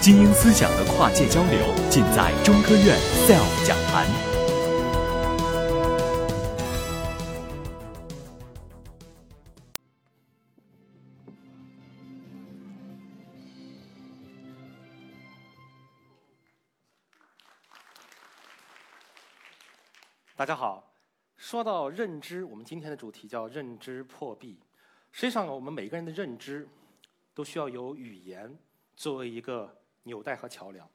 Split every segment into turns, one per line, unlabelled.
精英思想的跨界交流，尽在中科院 SELF 讲坛。
大家好，说到认知，我们今天的主题叫认知破壁。实际上，我们每个人的认知都需要有语言作为一个纽带和桥梁，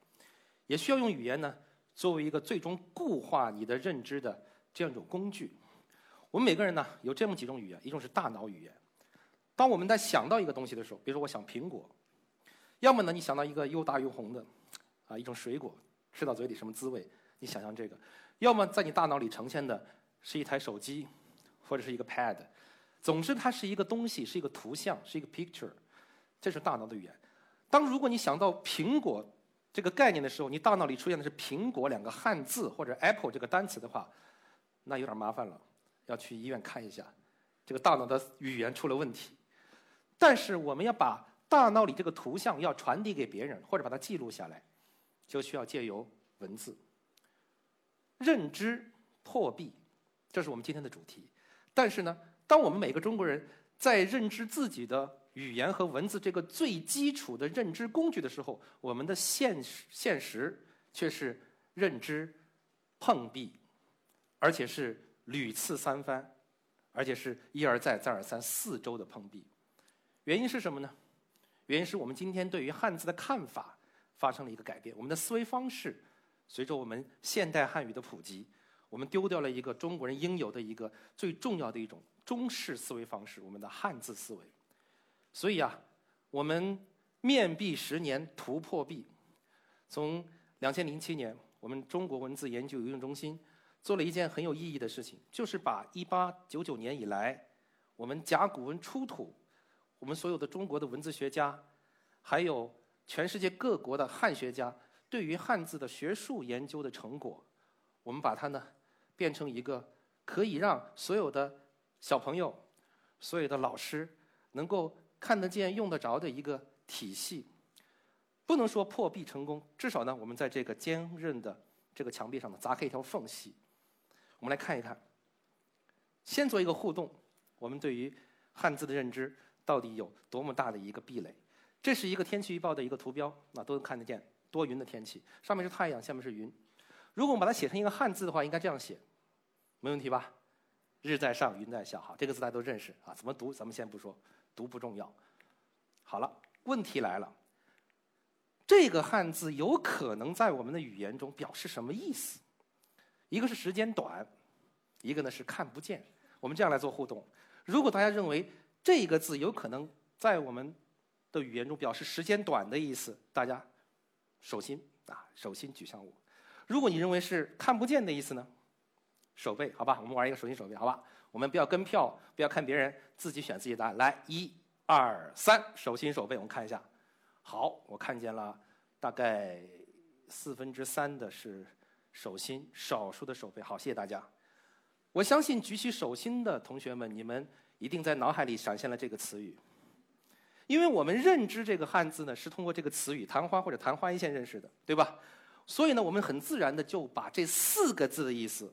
也需要用语言呢作为一个最终固化你的认知的这样一种工具。我们每个人呢有这么几种语言，一种是大脑语言。当我们在想到一个东西的时候，比如说我想苹果，要么呢你想到一个又大又红的啊一种水果，吃到嘴里什么滋味，你想象这个；要么在你大脑里呈现的是一台手机或者是一个 pad。总之，它是一个东西，是一个图像，是一个 picture，这是大脑的语言。当如果你想到苹果这个概念的时候，你大脑里出现的是“苹果”两个汉字或者 “apple” 这个单词的话，那有点麻烦了，要去医院看一下，这个大脑的语言出了问题。但是我们要把大脑里这个图像要传递给别人，或者把它记录下来，就需要借由文字。认知破壁，这是我们今天的主题。但是呢？当我们每个中国人在认知自己的语言和文字这个最基础的认知工具的时候，我们的现实现实却是认知碰壁，而且是屡次三番，而且是一而再再而三四周的碰壁。原因是什么呢？原因是我们今天对于汉字的看法发生了一个改变，我们的思维方式随着我们现代汉语的普及，我们丢掉了一个中国人应有的一个最重要的一种。中式思维方式，我们的汉字思维。所以啊，我们面壁十年，图破壁。从两千零七年，我们中国文字研究有用中心做了一件很有意义的事情，就是把一八九九年以来我们甲骨文出土，我们所有的中国的文字学家，还有全世界各国的汉学家对于汉字的学术研究的成果，我们把它呢变成一个可以让所有的。小朋友，所有的老师能够看得见、用得着的一个体系，不能说破壁成功，至少呢，我们在这个坚韧的这个墙壁上呢，砸开一条缝隙。我们来看一看，先做一个互动，我们对于汉字的认知到底有多么大的一个壁垒？这是一个天气预报的一个图标，那都能看得见多云的天气，上面是太阳，下面是云。如果我们把它写成一个汉字的话，应该这样写，没问题吧？日在上，云在下，好，这个字大家都认识啊。怎么读？咱们先不说，读不重要。好了，问题来了，这个汉字有可能在我们的语言中表示什么意思？一个是时间短，一个呢是看不见。我们这样来做互动。如果大家认为这个字有可能在我们的语言中表示时间短的意思，大家手心啊，手心举向我。如果你认为是看不见的意思呢？手背，好吧，我们玩一个手心手背，好吧，我们不要跟票，不要看别人，自己选自己的答案。来，一、二、三，手心手背，我们看一下。好，我看见了，大概四分之三的是手心，少数的手背。好，谢谢大家。我相信举起手心的同学们，你们一定在脑海里闪现了这个词语，因为我们认知这个汉字呢，是通过这个词语“昙花”或者“昙花一现”认识的，对吧？所以呢，我们很自然的就把这四个字的意思。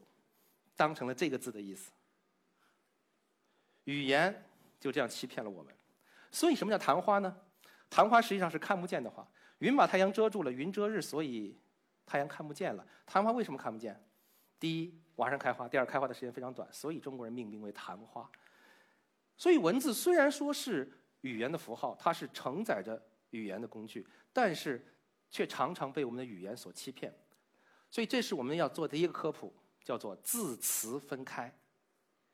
当成了这个字的意思，语言就这样欺骗了我们。所以，什么叫昙花呢？昙花实际上是看不见的花。云把太阳遮住了，云遮日，所以太阳看不见了。昙花为什么看不见？第一，晚上开花；第二，开花的时间非常短，所以中国人命名为昙花。所以，文字虽然说是语言的符号，它是承载着语言的工具，但是却常常被我们的语言所欺骗。所以，这是我们要做的一个科普。叫做字词分开。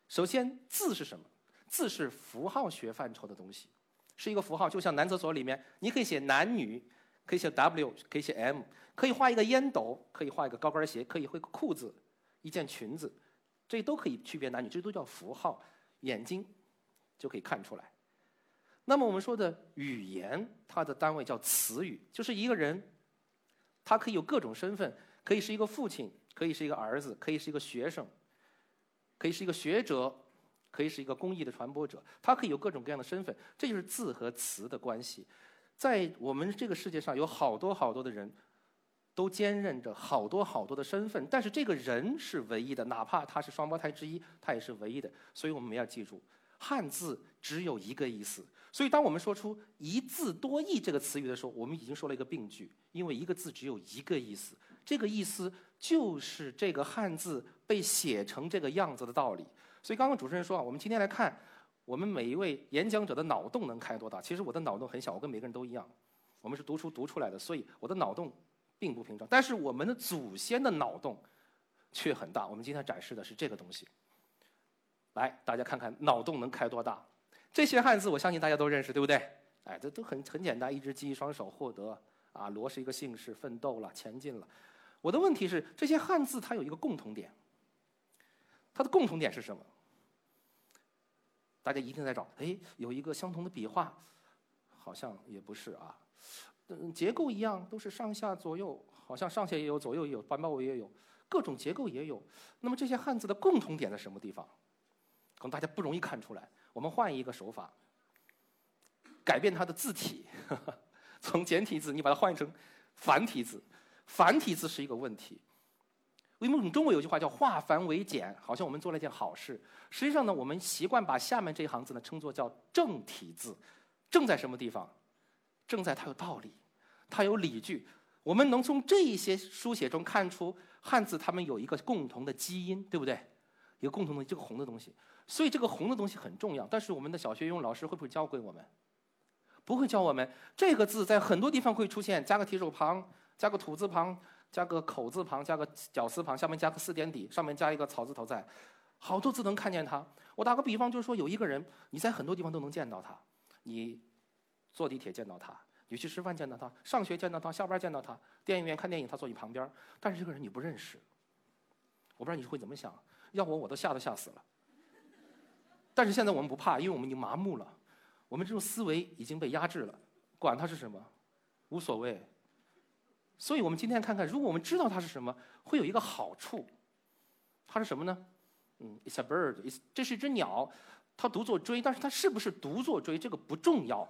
首先，字是什么？字是符号学范畴的东西，是一个符号，就像男厕所里面，你可以写男女，可以写 W，可以写 M，可以画一个烟斗，可以画一个高跟鞋，可以绘个裤子，一件裙子，这都可以区别男女，这都叫符号，眼睛就可以看出来。那么我们说的语言，它的单位叫词语，就是一个人，他可以有各种身份，可以是一个父亲。可以是一个儿子，可以是一个学生，可以是一个学者，可以是一个公益的传播者，他可以有各种各样的身份，这就是字和词的关系。在我们这个世界上有好多好多的人，都兼任着好多好多的身份，但是这个人是唯一的，哪怕他是双胞胎之一，他也是唯一的。所以我们要记住，汉字只有一个意思。所以当我们说出“一字多义”这个词语的时候，我们已经说了一个病句，因为一个字只有一个意思，这个意思就是这个汉字被写成这个样子的道理。所以刚刚主持人说啊，我们今天来看。我们每一位演讲者的脑洞能开多大？其实我的脑洞很小，我跟每个人都一样。我们是读书读出来的，所以我的脑洞并不平常。但是我们的祖先的脑洞却很大。我们今天展示的是这个东西。来，大家看看脑洞能开多大？这些汉字我相信大家都认识，对不对？哎，这都很很简单，一只鸡，一双手，获得啊，罗是一个姓氏，奋斗了，前进了。我的问题是，这些汉字它有一个共同点，它的共同点是什么？大家一定在找，哎，有一个相同的笔画，好像也不是啊。嗯，结构一样，都是上下左右，好像上下也有，左右也有，半包围也有，各种结构也有。那么这些汉字的共同点在什么地方？可能大家不容易看出来。我们换一个手法，改变它的字体，从简体字你把它换成繁体字，繁体字是一个问题。因为我们中国有句话叫“化繁为简”，好像我们做了一件好事。实际上呢，我们习惯把下面这一行字呢称作叫正体字。正在什么地方？正在它有道理，它有理据。我们能从这一些书写中看出汉字它们有一个共同的基因，对不对？一个共同的这个红的东西。所以这个红的东西很重要。但是我们的小学语文老师会不会教给我们？不会教我们。这个字在很多地方会出现，加个提手旁，加个土字旁。加个口字旁，加个绞丝旁，下面加个四点底，上面加一个草字头，在好多字能看见它。我打个比方，就是说有一个人，你在很多地方都能见到他，你坐地铁见到他，你去吃饭见到他，上学见到他，下班见到他，电影院看电影他坐你旁边，但是这个人你不认识。我不知道你会怎么想，要我我都吓都吓死了。但是现在我们不怕，因为我们已经麻木了，我们这种思维已经被压制了，管他是什么，无所谓。所以我们今天看看，如果我们知道它是什么，会有一个好处。它是什么呢？嗯，It's a bird，is，这是一只鸟，它读作追，但是它是不是读作追，这个不重要。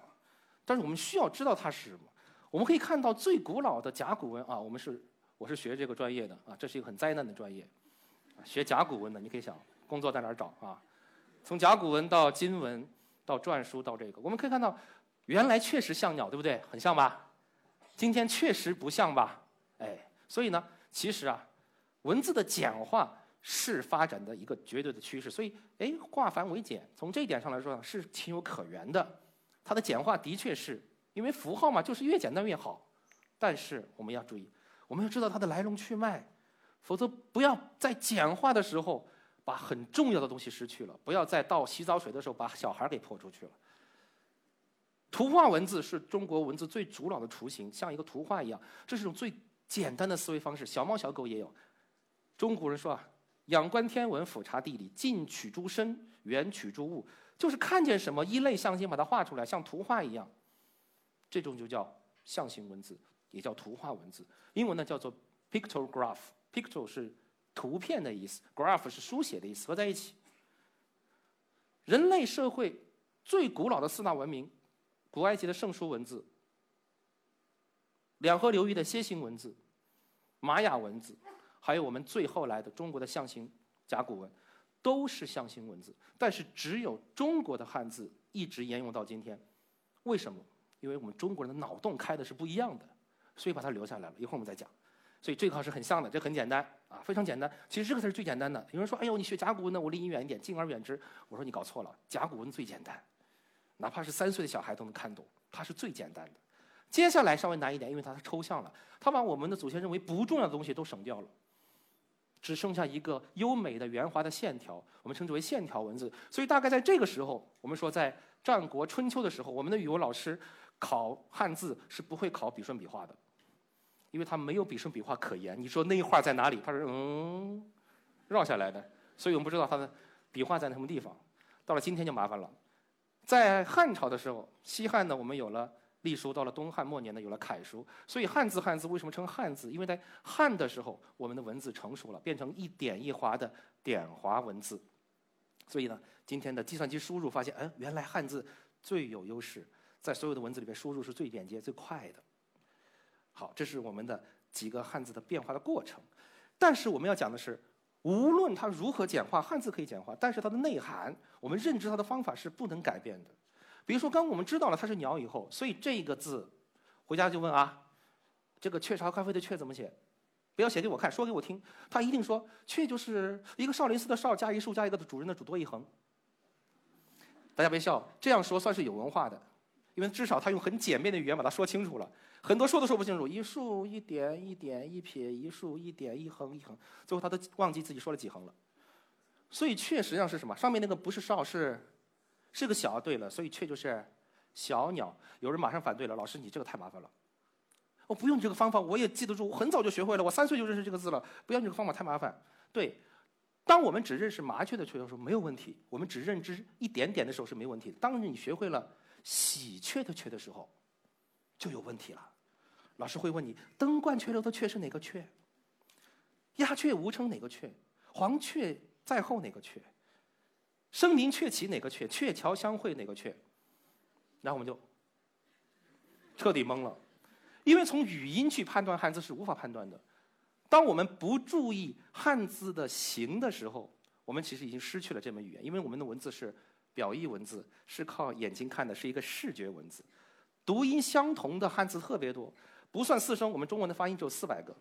但是我们需要知道它是什么。我们可以看到最古老的甲骨文啊，我们是我是学这个专业的啊，这是一个很灾难的专业，学甲骨文的，你可以想工作在哪儿找啊？从甲骨文到金文，到篆书，到这个，我们可以看到，原来确实像鸟，对不对？很像吧？今天确实不像吧，哎，所以呢，其实啊，文字的简化是发展的一个绝对的趋势。所以，哎，化繁为简，从这一点上来说呢，是情有可原的。它的简化的确是因为符号嘛，就是越简单越好。但是我们要注意，我们要知道它的来龙去脉，否则不要在简化的时候把很重要的东西失去了，不要在倒洗澡水的时候把小孩给泼出去了。图画文字是中国文字最古老的雏形，像一个图画一样，这是一种最简单的思维方式。小猫小狗也有。中国人说啊，仰观天文，俯察地理，近取诸身，远取诸物，就是看见什么一类象形把它画出来，像图画一样。这种就叫象形文字，也叫图画文字。英文呢叫做 pictograph，picture 是图片的意思，graph 是书写的意思，合在一起。人类社会最古老的四大文明。古埃及的圣书文字、两河流域的楔形文字、玛雅文字，还有我们最后来的中国的象形甲骨文，都是象形文字。但是只有中国的汉字一直沿用到今天，为什么？因为我们中国人的脑洞开的是不一样的，所以把它留下来了。一会儿我们再讲。所以这个是很像的，这很简单啊，非常简单。其实这个才是最简单的。有人说：“哎呦，你学甲骨文呢？我离你远一点，敬而远之。”我说：“你搞错了，甲骨文最简单。”哪怕是三岁的小孩都能看懂，它是最简单的。接下来稍微难一点，因为它抽象了，它把我们的祖先认为不重要的东西都省掉了，只剩下一个优美的圆滑的线条，我们称之为线条文字。所以大概在这个时候，我们说在战国春秋的时候，我们的语文老师考汉字是不会考笔顺笔画的，因为他没有笔顺笔画可言。你说那一画在哪里？他说嗯，绕下来的，所以我们不知道它的笔画在什么地方。到了今天就麻烦了。在汉朝的时候，西汉呢，我们有了隶书；到了东汉末年呢，有了楷书。所以汉字汉字为什么称汉字？因为在汉的时候，我们的文字成熟了，变成一点一划的点划文字。所以呢，今天的计算机输入发现，嗯，原来汉字最有优势。在所有的文字里面输入是最便捷、最快的。好，这是我们的几个汉字的变化的过程。但是我们要讲的是，无论它如何简化，汉字可以简化，但是它的内涵，我们认知它的方法是不能改变的。比如说，刚我们知道了它是鸟以后，所以这个字，回家就问啊，这个雀巢咖啡的雀怎么写？不要写给我看，说给我听。他一定说，雀就是一个少林寺的少加一竖加一个的主人的主多一横。大家别笑，这样说算是有文化的，因为至少他用很简便的语言把它说清楚了。很多说都说不清楚，一竖一点一点一撇一竖一点一横一横，最后他都忘记自己说了几横了。所以雀实际上是什么？上面那个不是少是是个小。对了，所以雀就是小鸟。有人马上反对了，老师你这个太麻烦了。我不用你这个方法，我也记得住，我很早就学会了，我三岁就认识这个字了。不要你这个方法太麻烦。对，当我们只认识麻雀的雀的时候没有问题，我们只认知一点点的时候是没问题的。当你学会了喜鹊的鹊的时候，就有问题了。老师会问你：登鹳雀楼的雀是哪个雀？鸦雀无声哪个雀？黄雀在后哪个雀？声名鹊起哪个雀？鹊桥相会哪个雀？然后我们就彻底懵了。因为从语音去判断汉字是无法判断的。当我们不注意汉字的形的时候，我们其实已经失去了这门语言。因为我们的文字是表意文字，是靠眼睛看的，是一个视觉文字。读音相同的汉字特别多，不算四声，我们中文的发音只有四百个。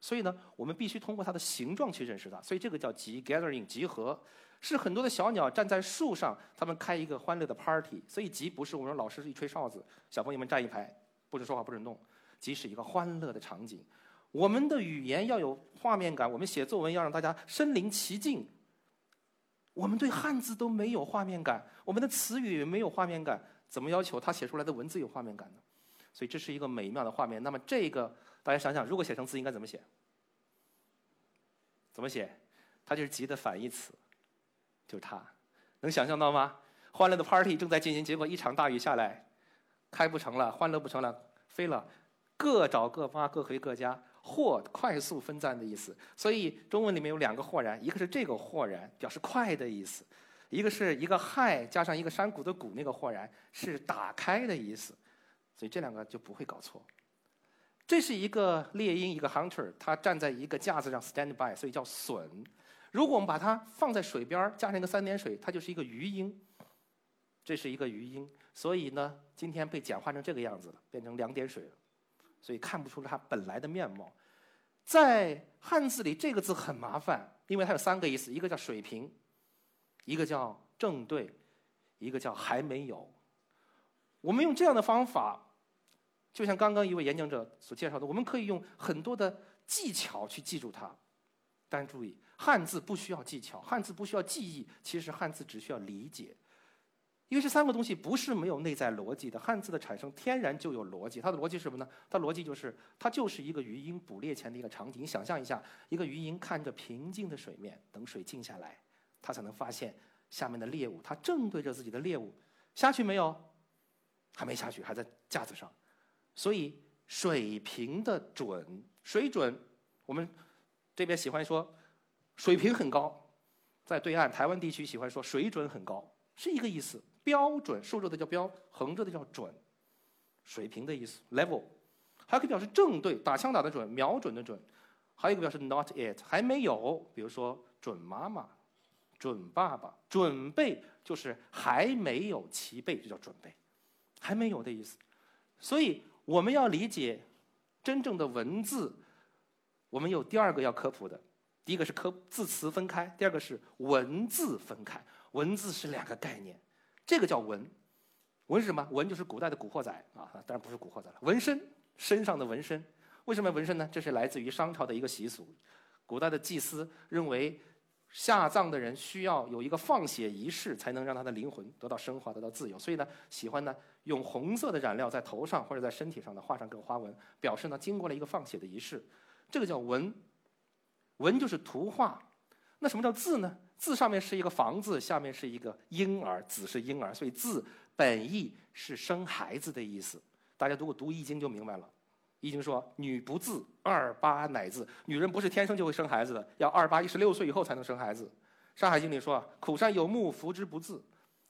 所以呢，我们必须通过它的形状去认识它。所以这个叫集 （gathering） 集合，是很多的小鸟站在树上，他们开一个欢乐的 party。所以集不是我们老师一吹哨子，小朋友们站一排。不准说话，不准动，即是一个欢乐的场景。我们的语言要有画面感，我们写作文要让大家身临其境。我们对汉字都没有画面感，我们的词语没有画面感，怎么要求他写出来的文字有画面感呢？所以这是一个美妙的画面。那么这个大家想想，如果写成字应该怎么写？怎么写？它就是“急”的反义词，就是它。能想象到吗？欢乐的 party 正在进行，结果一场大雨下来。开不成了，欢乐不成了，飞了，各找各妈，各回各家，或快速分散的意思。所以中文里面有两个豁然，一个是这个豁然，表示快的意思；一个是一个亥加上一个山谷的谷，那个豁然是打开的意思。所以这两个就不会搞错。这是一个猎鹰，一个 hunter，他站在一个架子上 stand by，所以叫隼。如果我们把它放在水边加上一个三点水，它就是一个鱼鹰。这是一个鱼鹰。所以呢，今天被简化成这个样子了，变成两点水了，所以看不出它本来的面貌。在汉字里，这个字很麻烦，因为它有三个意思：一个叫水平，一个叫正对，一个叫还没有。我们用这样的方法，就像刚刚一位演讲者所介绍的，我们可以用很多的技巧去记住它。但注意，汉字不需要技巧，汉字不需要记忆，其实汉字只需要理解。因为这三个东西不是没有内在逻辑的，汉字的产生天然就有逻辑。它的逻辑是什么呢？它逻辑就是，它就是一个鱼鹰捕猎前的一个场景。你想象一下，一个鱼鹰看着平静的水面，等水静下来，它才能发现下面的猎物。它正对着自己的猎物，下去没有？还没下去，还在架子上。所以水平的准水准，我们这边喜欢说水平很高，在对岸台湾地区喜欢说水准很高，是一个意思。标准竖着的叫标，横着的叫准，水平的意思。level，还可以表示正对，打枪打的准，瞄准的准。还有一个表示 not yet，还没有。比如说准妈妈、准爸爸，准备就是还没有齐备，就叫准备，还没有的意思。所以我们要理解真正的文字，我们有第二个要科普的，第一个是科字词分开，第二个是文字分开。文字是两个概念。这个叫纹，纹是什么？纹就是古代的古惑仔啊，当然不是古惑仔了。纹身，身上的纹身，为什么纹身呢？这是来自于商朝的一个习俗。古代的祭司认为，下葬的人需要有一个放血仪式，才能让他的灵魂得到升华，得到自由。所以呢，喜欢呢用红色的染料在头上或者在身体上呢画上个花纹，表示呢经过了一个放血的仪式。这个叫纹，纹就是图画。那什么叫字呢？字上面是一个房字，下面是一个婴儿，子是婴儿，所以字本意是生孩子的意思。大家如果读《易经》就明白了，《易经》说“女不自，二八乃自”，女人不是天生就会生孩子的，要二八一十六岁以后才能生孩子。《山海经》里说“苦山有木，扶之不自”，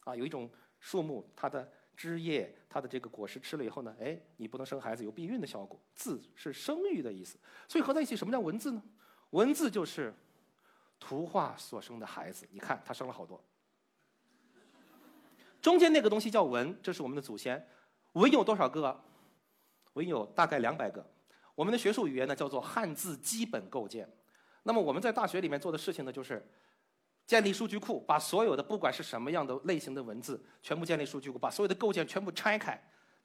啊，有一种树木，它的枝叶，它的这个果实吃了以后呢，哎，你不能生孩子，有避孕的效果。字是生育的意思，所以合在一起，什么叫文字呢？文字就是图画所生的孩子。你看，他生了好多。中间那个东西叫文，这是我们的祖先。文有多少个？文有大概两百个。我们的学术语言呢叫做汉字基本构建。那么我们在大学里面做的事情呢，就是建立数据库，把所有的不管是什么样的类型的文字，全部建立数据库，把所有的构件全部拆开、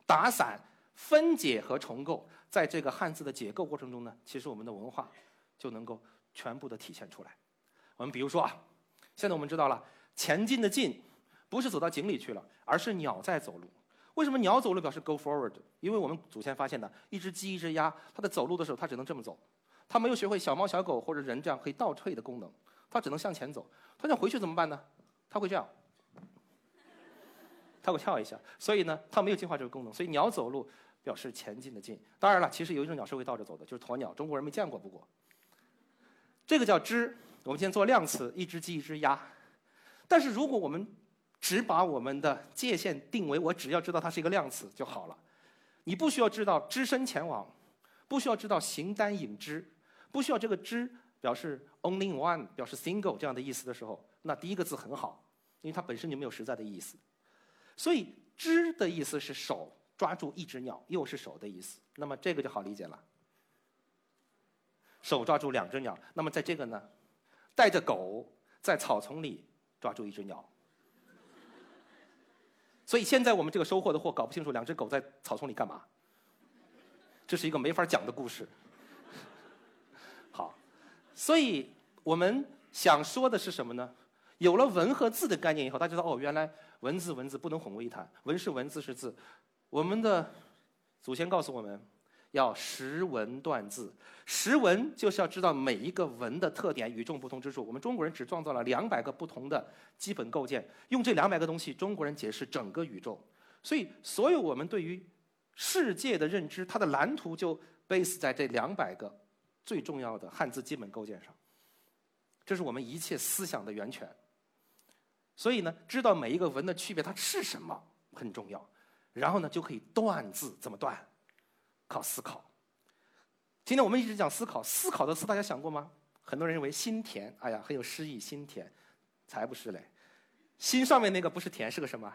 打散、分解和重构。在这个汉字的解构过程中呢，其实我们的文化就能够全部的体现出来。我们比如说啊，现在我们知道了前进的进。不是走到井里去了，而是鸟在走路。为什么鸟走路表示 go forward？因为我们祖先发现的，一只鸡、一只鸭，它在走路的时候，它只能这么走，它没有学会小猫、小狗或者人这样可以倒退的功能，它只能向前走。它想回去怎么办呢？它会这样，它会跳一下。所以呢，它没有进化这个功能。所以鸟走路表示前进的进。当然了，其实有一种鸟是会倒着走的，就是鸵鸟。中国人没见过，不过这个叫只。我们先做量词，一只鸡、一只鸭。但是如果我们只把我们的界限定为我只要知道它是一个量词就好了，你不需要知道只身前往，不需要知道形单影只，不需要这个只表示 only one 表示 single 这样的意思的时候，那第一个字很好，因为它本身就没有实在的意思。所以只的意思是手抓住一只鸟，又是手的意思，那么这个就好理解了。手抓住两只鸟，那么在这个呢，带着狗在草丛里抓住一只鸟。所以现在我们这个收获的货搞不清楚，两只狗在草丛里干嘛？这是一个没法讲的故事。好，所以我们想说的是什么呢？有了文和字的概念以后，大家知道哦，原来文字文字不能混为一谈，文是文字是字。我们的祖先告诉我们。要识文断字，识文就是要知道每一个文的特点、与众不同之处。我们中国人只创造了两百个不同的基本构件，用这两百个东西，中国人解释整个宇宙。所以，所有我们对于世界的认知，它的蓝图就 base 在这两百个最重要的汉字基本构件上。这是我们一切思想的源泉。所以呢，知道每一个文的区别，它是什么很重要。然后呢，就可以断字，怎么断？靠思考。今天我们一直讲思考，思考的思大家想过吗？很多人认为心田，哎呀，很有诗意。心田，才不是嘞。心上面那个不是田，是个什么？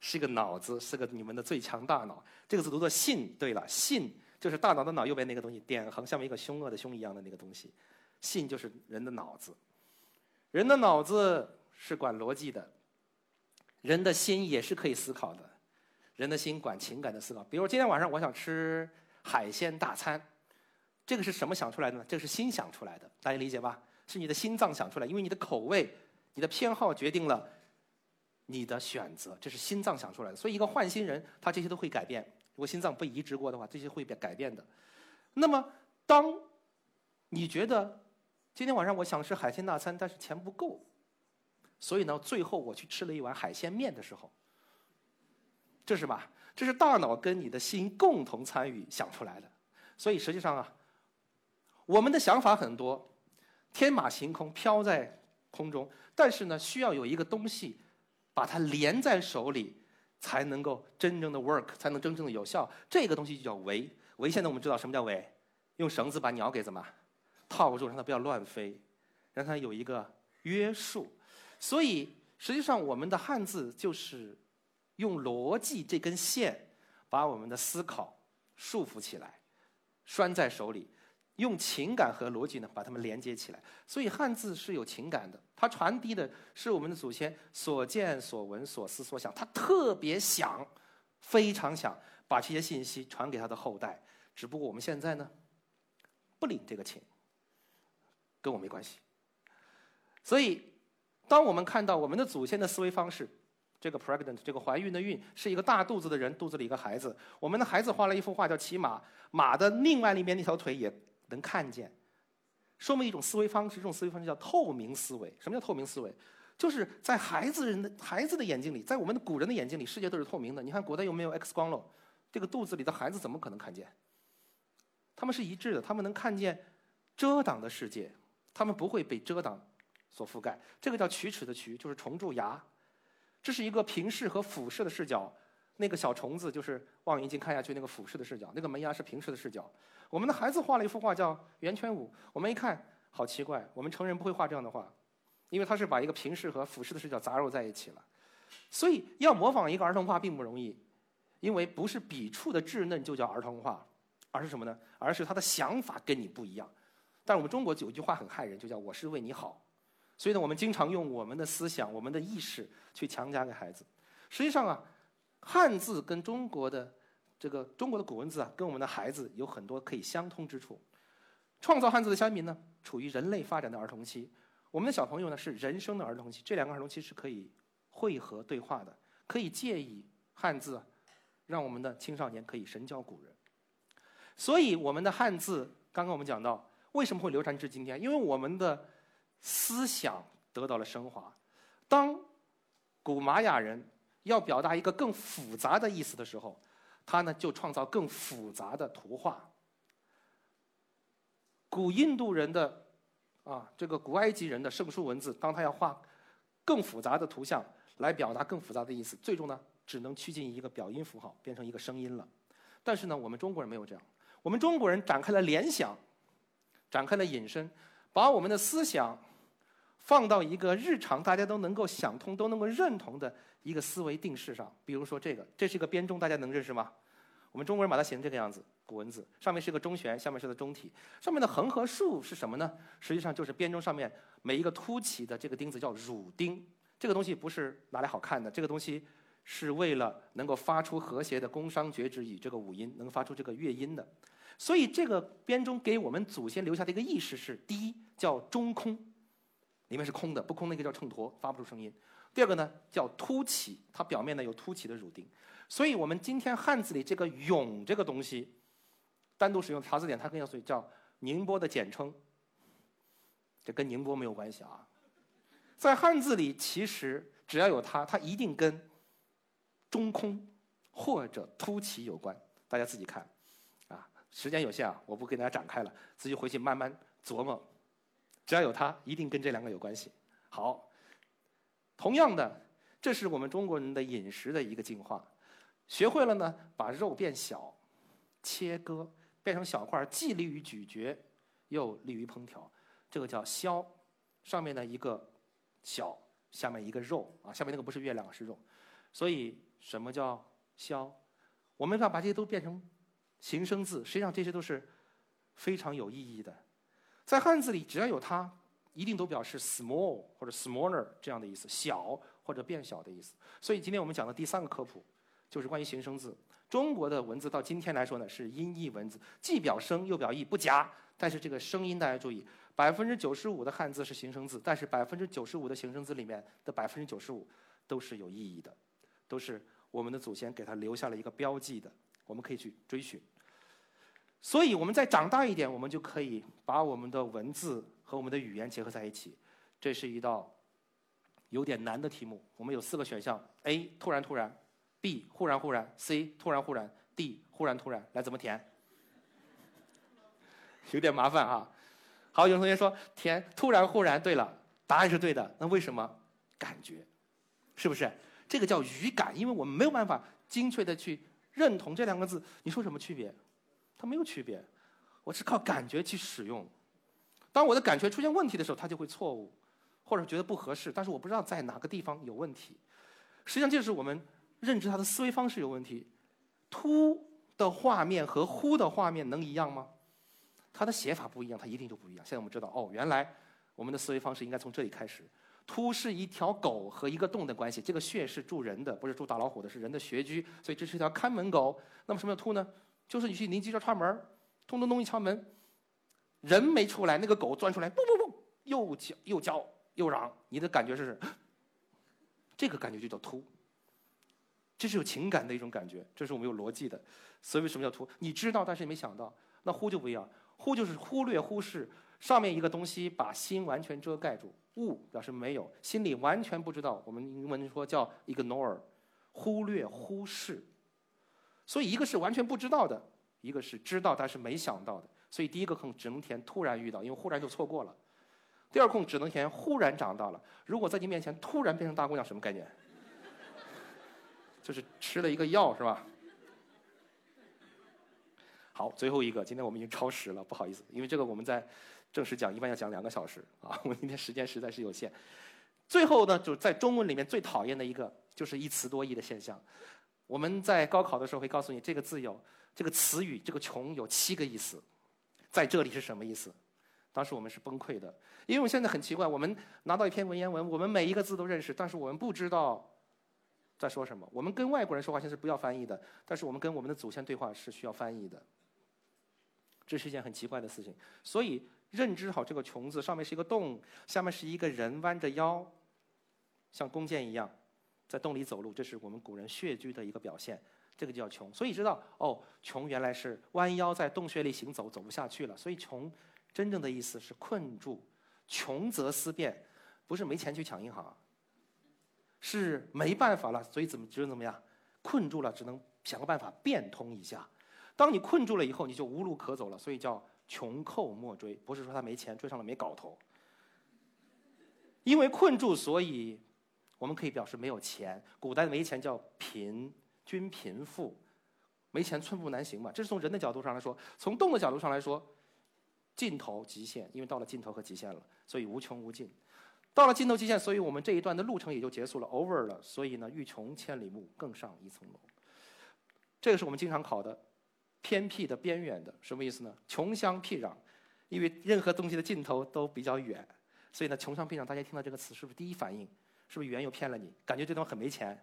是一个脑子，是个你们的最强大脑。这个字读作信。对了，信就是大脑的脑右边那个东西，点横下面一个凶恶的凶一样的那个东西。信就是人的脑子。人的脑子是管逻辑的，人的心也是可以思考的。人的心管情感的思考。比如今天晚上我想吃。海鲜大餐，这个是什么想出来的呢？这个是心想出来的，大家理解吧？是你的心脏想出来，因为你的口味、你的偏好决定了你的选择，这是心脏想出来的。所以，一个换心人，他这些都会改变。如果心脏被移植过的话，这些会变改变的。那么，当你觉得今天晚上我想吃海鲜大餐，但是钱不够，所以呢，最后我去吃了一碗海鲜面的时候，这是吧？这是大脑跟你的心共同参与想出来的，所以实际上啊，我们的想法很多，天马行空飘在空中，但是呢，需要有一个东西把它连在手里，才能够真正的 work，才能真正的有效。这个东西就叫围。围现在我们知道什么叫围？用绳子把鸟给怎么套住，让它不要乱飞，让它有一个约束。所以实际上我们的汉字就是。用逻辑这根线，把我们的思考束缚起来，拴在手里；用情感和逻辑呢，把它们连接起来。所以汉字是有情感的，它传递的是我们的祖先所见所闻所思所想，他特别想，非常想把这些信息传给他的后代。只不过我们现在呢，不领这个情，跟我没关系。所以，当我们看到我们的祖先的思维方式。这个 pregnant 这个怀孕的孕是一个大肚子的人，肚子里一个孩子。我们的孩子画了一幅画叫骑马，马的另外一边那条腿也能看见，说明一种思维方式。这种思维方式叫透明思维。什么叫透明思维？就是在孩子人的孩子的眼睛里，在我们的古人的眼睛里，世界都是透明的。你看古代有没有 X 光喽？这个肚子里的孩子怎么可能看见？他们是一致的，他们能看见遮挡的世界，他们不会被遮挡所覆盖。这个叫龋齿的龋，就是虫蛀牙。这是一个平视和俯视的视角，那个小虫子就是望远镜看下去那个俯视的视角，那个门牙是平视的视角。我们的孩子画了一幅画叫圆圈舞，我们一看好奇怪，我们成人不会画这样的画，因为他是把一个平视和俯视的视角杂糅在一起了。所以要模仿一个儿童画并不容易，因为不是笔触的稚嫩就叫儿童画，而是什么呢？而是他的想法跟你不一样。但我们中国有一句话很害人，就叫“我是为你好”。所以呢，我们经常用我们的思想、我们的意识去强加给孩子。实际上啊，汉字跟中国的这个中国的古文字啊，跟我们的孩子有很多可以相通之处。创造汉字的先民呢，处于人类发展的儿童期；我们的小朋友呢，是人生的儿童期。这两个儿童期是可以汇合对话的，可以借以汉字，让我们的青少年可以神交古人。所以，我们的汉字刚刚我们讲到，为什么会流传至今天？因为我们的。思想得到了升华。当古玛雅人要表达一个更复杂的意思的时候，他呢就创造更复杂的图画。古印度人的啊，这个古埃及人的圣书文字，当他要画更复杂的图像来表达更复杂的意思，最终呢只能趋近于一个表音符号，变成一个声音了。但是呢，我们中国人没有这样，我们中国人展开了联想，展开了引申，把我们的思想。放到一个日常大家都能够想通、都能够认同的一个思维定式上，比如说这个，这是一个编钟，大家能认识吗？我们中国人把它写成这个样子，古文字，上面是个中弦，下面是个中体，上面的横和竖是什么呢？实际上就是编钟上面每一个凸起的这个钉子叫乳钉，这个东西不是拿来好看的，这个东西是为了能够发出和谐的宫商角徵羽这个五音，能发出这个乐音的。所以这个编钟给我们祖先留下的一个意识是：第一叫中空。里面是空的，不空那个叫秤砣，发不出声音。第二个呢叫凸起，它表面呢有凸起的乳钉。所以我们今天汉字里这个“永”这个东西，单独使用查字典，它更要所以叫宁波的简称。这跟宁波没有关系啊。在汉字里，其实只要有它，它一定跟中空或者凸起有关。大家自己看，啊，时间有限啊，我不给大家展开了，自己回去慢慢琢磨。只要有它，一定跟这两个有关系。好，同样的，这是我们中国人的饮食的一个进化。学会了呢，把肉变小，切割变成小块，既利于咀嚼，又利于烹调。这个叫削。上面的一个小，下面一个肉啊，下面那个不是月亮，是肉。所以什么叫削？我们要把这些都变成形声字，实际上这些都是非常有意义的。在汉字里，只要有它，一定都表示 small 或者 smaller 这样的意思，小或者变小的意思。所以今天我们讲的第三个科普，就是关于形声字。中国的文字到今天来说呢，是音译文字，既表声又表意，不夹。但是这个声音大家注意，百分之九十五的汉字是形声字，但是百分之九十五的形声字里面的百分之九十五都是有意义的，都是我们的祖先给他留下了一个标记的，我们可以去追寻。所以，我们再长大一点，我们就可以把我们的文字和我们的语言结合在一起。这是一道有点难的题目。我们有四个选项：A. 突然突然；B. 忽然忽然；C. 突然忽然；D. 忽然突然。来，怎么填？有点麻烦啊。好，有同学说填突然忽然。对了，答案是对的。那为什么？感觉，是不是？这个叫语感，因为我们没有办法精确的去认同这两个字。你说什么区别？它没有区别，我是靠感觉去使用。当我的感觉出现问题的时候，它就会错误，或者觉得不合适。但是我不知道在哪个地方有问题。实际上，就是我们认知它的思维方式有问题。突的画面和呼的画面能一样吗？它的写法不一样，它一定就不一样。现在我们知道，哦，原来我们的思维方式应该从这里开始。突是一条狗和一个洞的关系，这个穴是住人的，不是住大老虎的，是人的穴居，所以这是一条看门狗。那么什么叫突呢？就是你去邻居家串门，咚咚咚一敲门，人没出来，那个狗钻出来，不不不，又叫又叫又嚷，你的感觉是，这个感觉就叫突。这是有情感的一种感觉，这是我们有逻辑的。所以为什么叫突？你知道，但是没想到。那忽就不一样，忽就是忽略、忽视上面一个东西，把心完全遮盖住。物表示没有，心里完全不知道。我们英文说叫 ignore，忽略、忽视。所以，一个是完全不知道的，一个是知道但是没想到的。所以，第一个空只能填突然遇到，因为忽然就错过了。第二空只能填忽然长大了。如果在你面前突然变成大姑娘，什么概念？就是吃了一个药是吧？好，最后一个，今天我们已经超时了，不好意思，因为这个我们在正式讲一般要讲两个小时啊，我们今天时间实在是有限。最后呢，就是在中文里面最讨厌的一个就是一词多义的现象。我们在高考的时候会告诉你，这个字有这个词语，这个“穷”有七个意思，在这里是什么意思？当时我们是崩溃的，因为我现在很奇怪，我们拿到一篇文言文，我们每一个字都认识，但是我们不知道在说什么。我们跟外国人说话，现在是不要翻译的，但是我们跟我们的祖先对话是需要翻译的。这是一件很奇怪的事情，所以认知好这个“穷”字，上面是一个洞，下面是一个人弯着腰，像弓箭一样在洞里走路，这是我们古人血居的一个表现，这个叫“穷”。所以知道哦，“穷”原来是弯腰在洞穴里行走，走不下去了。所以“穷”真正的意思是困住，“穷则思变”，不是没钱去抢银行，是没办法了，所以怎么只能怎么样，困住了，只能想个办法变通一下。当你困住了以后，你就无路可走了，所以叫穷寇莫追。不是说他没钱，追上了没搞头。因为困住，所以我们可以表示没有钱。古代没钱叫贫，均贫富，没钱寸步难行嘛。这是从人的角度上来说，从动的角度上来说，尽头极限，因为到了尽头和极限了，所以无穷无尽。到了尽头极限，所以我们这一段的路程也就结束了，over 了。所以呢，欲穷千里目，更上一层楼。这个是我们经常考的。偏僻的、边远的，什么意思呢？穷乡僻壤，因为任何东西的尽头都比较远，所以呢，穷乡僻壤，大家听到这个词是不是第一反应？是不是语言又骗了你？感觉这地方很没钱？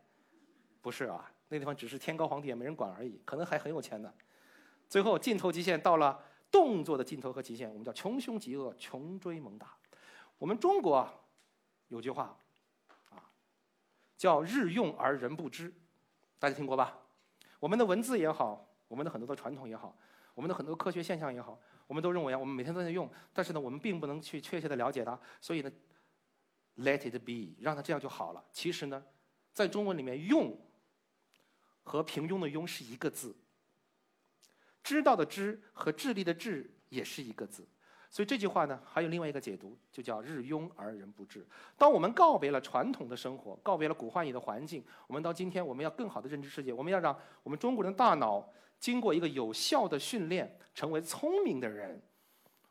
不是啊，那地方只是天高皇帝远没人管而已，可能还很有钱呢。最后尽头极限到了动作的尽头和极限，我们叫穷凶极恶，穷追猛打。我们中国有句话啊，叫日用而人不知，大家听过吧？我们的文字也好。我们的很多的传统也好，我们的很多科学现象也好，我们都认为啊，我们每天都在用，但是呢，我们并不能去确切的了解它，所以呢，let it be，让它这样就好了。其实呢，在中文里面，用和平庸的庸是一个字，知道的知和智力的智也是一个字。所以这句话呢，还有另外一个解读，就叫日庸而人不知。当我们告别了传统的生活，告别了古话语的环境，我们到今天，我们要更好的认知世界。我们要让我们中国人的大脑经过一个有效的训练，成为聪明的人。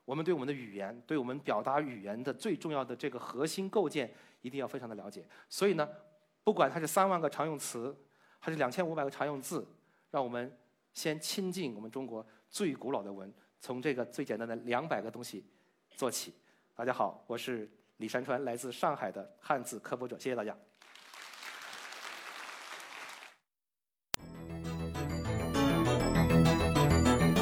我们对我们的语言，对我们表达语言的最重要的这个核心构建，一定要非常的了解。所以呢，不管它是三万个常用词，还是两千五百个常用字，让我们先亲近我们中国最古老的文。从这个最简单的两百个东西做起。大家好，我是李山川，来自上海的汉字科普者。谢谢大家。